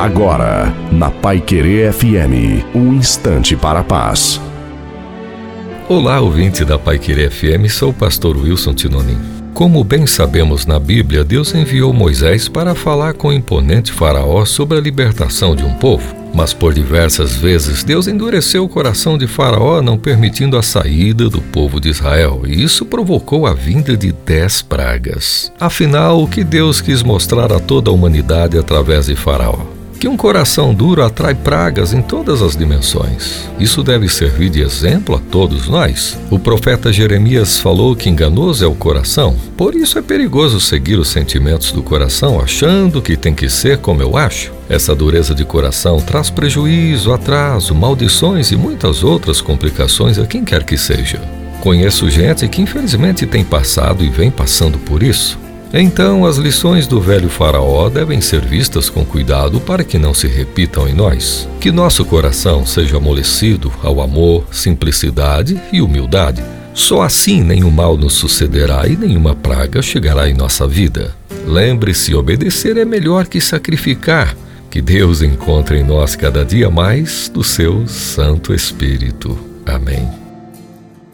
Agora, na Pai Querer FM, um instante para a paz. Olá, ouvinte da Pai Querer FM, sou o pastor Wilson Tinonim. Como bem sabemos na Bíblia, Deus enviou Moisés para falar com o imponente Faraó sobre a libertação de um povo. Mas por diversas vezes Deus endureceu o coração de Faraó, não permitindo a saída do povo de Israel, e isso provocou a vinda de dez pragas. Afinal, o que Deus quis mostrar a toda a humanidade através de Faraó? Que um coração duro atrai pragas em todas as dimensões. Isso deve servir de exemplo a todos nós. O profeta Jeremias falou que enganoso é o coração, por isso é perigoso seguir os sentimentos do coração achando que tem que ser como eu acho. Essa dureza de coração traz prejuízo, atraso, maldições e muitas outras complicações a quem quer que seja. Conheço gente que infelizmente tem passado e vem passando por isso. Então, as lições do velho Faraó devem ser vistas com cuidado para que não se repitam em nós. Que nosso coração seja amolecido ao amor, simplicidade e humildade. Só assim nenhum mal nos sucederá e nenhuma praga chegará em nossa vida. Lembre-se: obedecer é melhor que sacrificar. Que Deus encontre em nós cada dia mais do seu Santo Espírito. Amém.